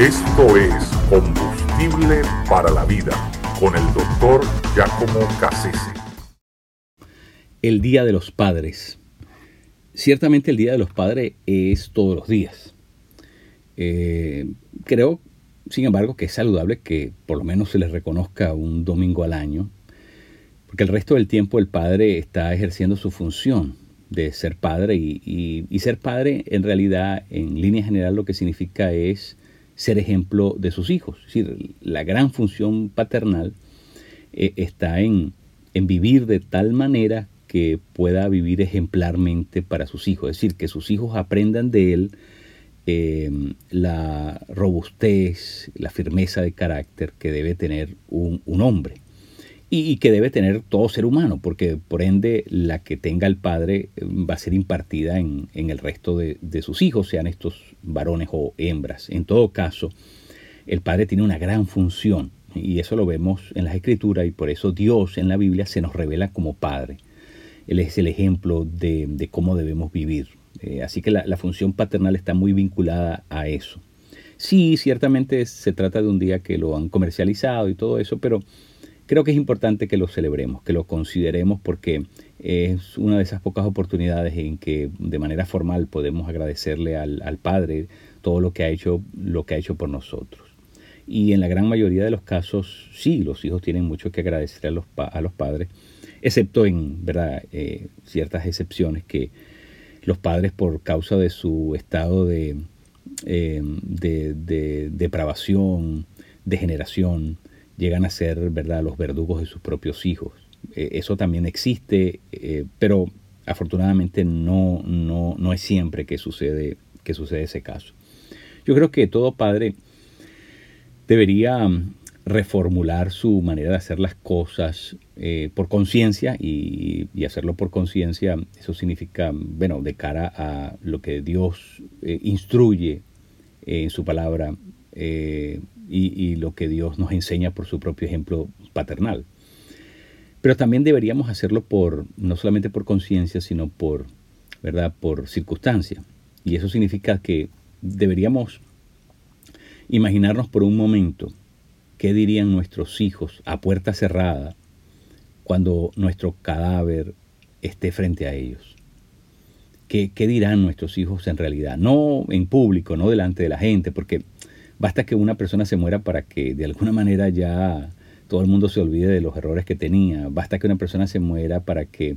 Esto es Combustible para la Vida con el doctor Giacomo Cassese. El Día de los Padres. Ciertamente el Día de los Padres es todos los días. Eh, creo, sin embargo, que es saludable que por lo menos se les reconozca un domingo al año, porque el resto del tiempo el padre está ejerciendo su función de ser padre y, y ser padre en realidad en línea general lo que significa es ser ejemplo de sus hijos. Decir, la gran función paternal eh, está en, en vivir de tal manera que pueda vivir ejemplarmente para sus hijos. Es decir, que sus hijos aprendan de él eh, la robustez, la firmeza de carácter que debe tener un, un hombre y, que debe tener todo ser humano, porque por ende la que tenga el padre eh, va a ser impartida en, el resto de, sus hijos, sean estos varones o hembras. En todo caso, el padre tiene una gran función y eso lo vemos en las escrituras y por eso Dios en la Biblia se nos revela como padre. Él es el ejemplo de, cómo debemos vivir. Eh, así que la, la función paternal está muy vinculada a eso. Sí, ciertamente se trata de un día que lo han comercializado y todo eso, pero creo que es importante que lo celebremos, que lo consideremos porque es una de esas pocas oportunidades en que de manera formal podemos agradecerle al, Padre todo lo que ha hecho, lo que ha hecho por nosotros. Y en la gran mayoría de los casos, sí, los hijos tienen mucho que agradecer a los, a los padres, excepto en verdad eh, ciertas excepciones que los padres por causa de su estado de, eh, de, de depravación, degeneración, llegan a ser ¿verdad? los verdugos de sus propios hijos. Eh, eso también existe, eh, pero afortunadamente no, no, no es siempre que sucede, que sucede ese caso. Yo creo que todo padre debería mm, reformular su manera de hacer las cosas eh, por conciencia y, hacerlo por conciencia, eso significa, bueno, de cara a lo que Dios instruye en su palabra, y, lo que Dios nos enseña por su propio ejemplo paternal. Pero también deberíamos hacerlo por, no solamente por conciencia, sino por, ¿verdad? por circunstancia. Y eso significa que deberíamos imaginarnos por un momento qué dirían nuestros hijos a puerta cerrada cuando nuestro cadáver esté frente a ellos. ¿Qué, ¿Qué dirán nuestros hijos en realidad? No en público, no delante de la gente, porque Basta que una persona se muera para que de alguna manera ya todo el mundo se olvide de los errores que tenía. Basta que una persona se muera para que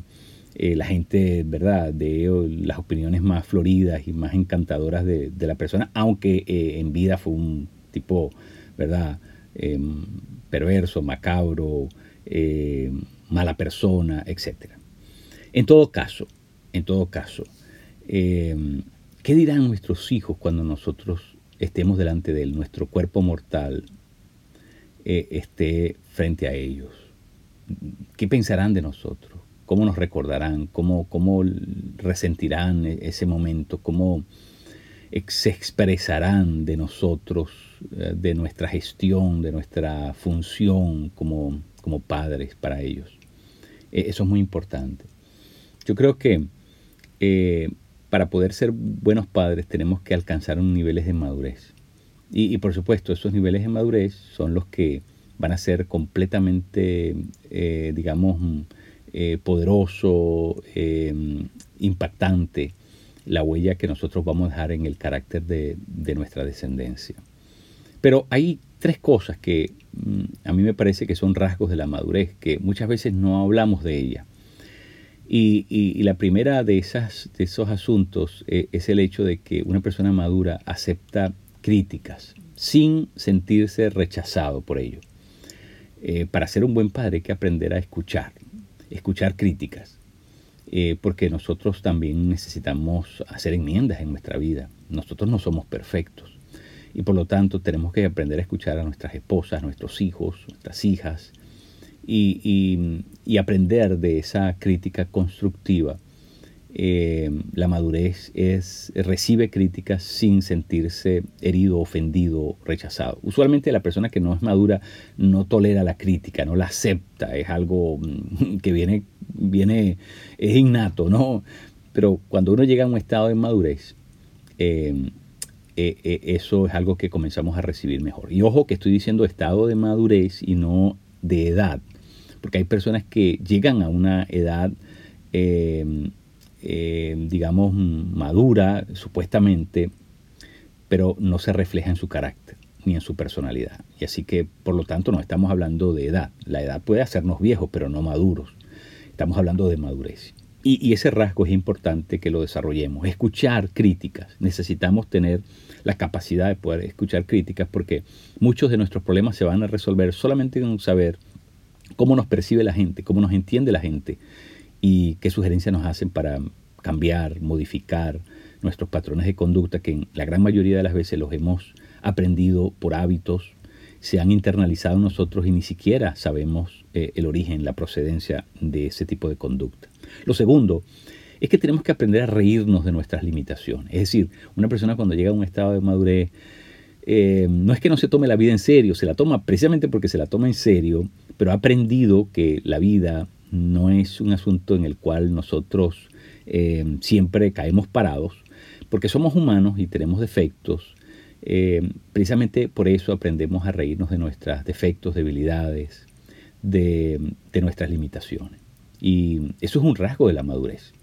eh, la gente, ¿verdad?, de las opiniones más floridas y más encantadoras de, la persona, aunque eh, en vida fue un tipo, ¿verdad?, em, perverso, macabro, eh, mala persona, etc. En todo caso, en todo caso, em, ¿qué dirán nuestros hijos cuando nosotros estemos delante de Él, nuestro cuerpo mortal eh, esté frente a ellos. ¿Qué pensarán de nosotros? ¿Cómo nos recordarán? ¿Cómo, cómo resentirán e-, ese momento? ¿Cómo se expresarán de nosotros, eh, de nuestra gestión, de nuestra función como, como padres para ellos? E-, eso es muy importante. Yo creo que eh, para poder ser buenos padres tenemos que alcanzar unos niveles de madurez. Y, por supuesto, esos niveles de madurez son los que van a ser completamente, eh, digamos, eh, poderoso, eh, impactante la huella que nosotros vamos a dejar en el carácter de, nuestra descendencia. Pero hay tres cosas que mm, a mí me parece que son rasgos de la madurez, que muchas veces no hablamos de ellas. Y, la primera de, esos asuntos eh, es el hecho de que una persona madura acepta críticas sin sentirse rechazado por ello. Eh, para ser un buen padre hay que aprender a escuchar, escuchar críticas, eh, porque nosotros también necesitamos hacer enmiendas en nuestra vida. Nosotros no somos perfectos y por lo tanto tenemos que aprender a escuchar a nuestras esposas, nuestros hijos, nuestras hijas, y, aprender de esa crítica constructiva. Eh, la madurez es recibe críticas sin sentirse herido, ofendido, rechazado. Usualmente la persona que no es madura no tolera la crítica, no la acepta, es algo mm, que viene, viene es innato, ¿no? Pero cuando uno llega a un estado de madurez, eh, eh, eso es algo que comenzamos a recibir mejor. Y ojo que estoy diciendo estado de madurez y no de edad, porque hay personas que llegan a una edad, em, em, digamos, madura, supuestamente, pero no se refleja en su carácter ni en su personalidad. Y así que, por lo tanto, no estamos hablando de edad. La edad puede hacernos viejos, pero no maduros. Estamos hablando de madurez. Y, ese rasgo es importante que lo desarrollemos. Escuchar críticas. Necesitamos tener la capacidad de poder escuchar críticas porque muchos de nuestros problemas se van a resolver solamente con saber cómo nos percibe la gente, cómo nos entiende la gente y qué sugerencias nos hacen para cambiar, modificar nuestros patrones de conducta que en la gran mayoría de las veces los hemos aprendido por hábitos, se han internalizado en nosotros y ni siquiera sabemos eh, el origen, la procedencia de ese tipo de conducta. Lo segundo es que tenemos que aprender a reírnos de nuestras limitaciones. Es decir, una persona cuando llega a un estado de madurez, eh, no es que no se tome la vida en serio, se la toma precisamente porque se la toma en serio, pero ha aprendido que la vida no es un asunto en el cual nosotros eh, siempre caemos parados, porque somos humanos y tenemos defectos. Eh, precisamente por eso aprendemos a reírnos de nuestros defectos, debilidades, de nuestras limitaciones. Y eso es un rasgo de la madurez,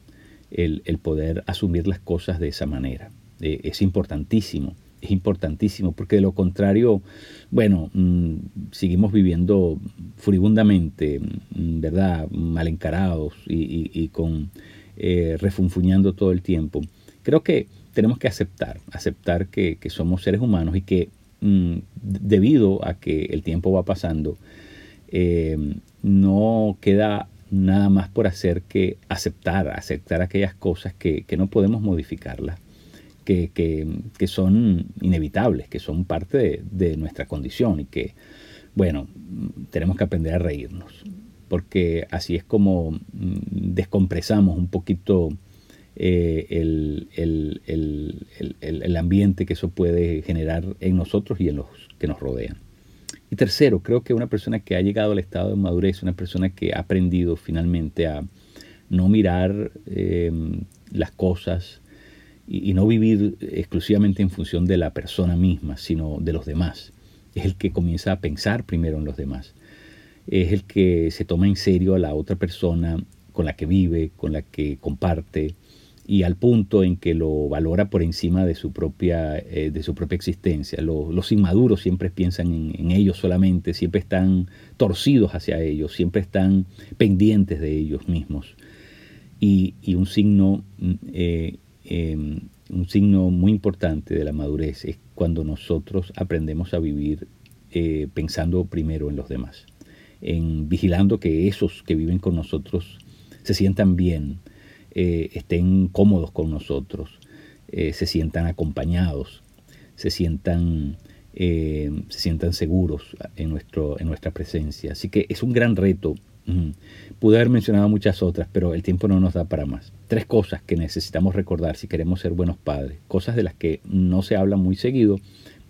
el, poder asumir las cosas de esa manera. Es importantísimo, es importantísimo, porque de lo contrario, bueno, mm, seguimos viviendo furibundamente, mm, ¿verdad? Mal encarados y, con eh, refunfuñando todo el tiempo. Creo que tenemos que aceptar, aceptar que, somos seres humanos y que mm, debido a que el tiempo va pasando, eh, no queda nada más por hacer que aceptar, aceptar aquellas cosas que, no podemos modificarlas, que, son inevitables, que son parte de, nuestra condición y que, bueno, tenemos que aprender a reírnos, porque así es como mm, descompresamos un poquito eh, el, el ambiente que eso puede generar en nosotros y en los que nos rodean. Y tercero, creo que una persona que ha llegado al estado de madurez, una persona que ha aprendido finalmente a no mirar eh, las cosas y, no vivir exclusivamente en función de la persona misma, sino de los demás. Es el que comienza a pensar primero en los demás. Es el que se toma en serio a la otra persona con la que vive, con la que comparte, y al punto en que lo valora por encima de su propia, eh, de su propia existencia. los inmaduros siempre piensan en, ellos solamente, siempre están torcidos hacia ellos, siempre están pendientes de ellos mismos. Y, un, signo, mm, em, un signo muy importante de la madurez es cuando nosotros aprendemos a vivir eh, pensando primero en los demás, en vigilando que esos que viven con nosotros se sientan bien, eh, estén cómodos con nosotros, eh, se sientan acompañados, se sientan, se sientan seguros en, nuestro, en nuestra presencia. Así que es un gran reto. Pude haber mencionado muchas otras, pero el tiempo no nos da para más. Tres cosas que necesitamos recordar si queremos ser buenos padres, cosas de las que no se habla muy seguido,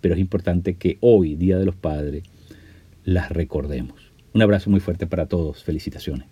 pero es importante que hoy, Día de los Padres, las recordemos. Un abrazo muy fuerte para todos. Felicitaciones.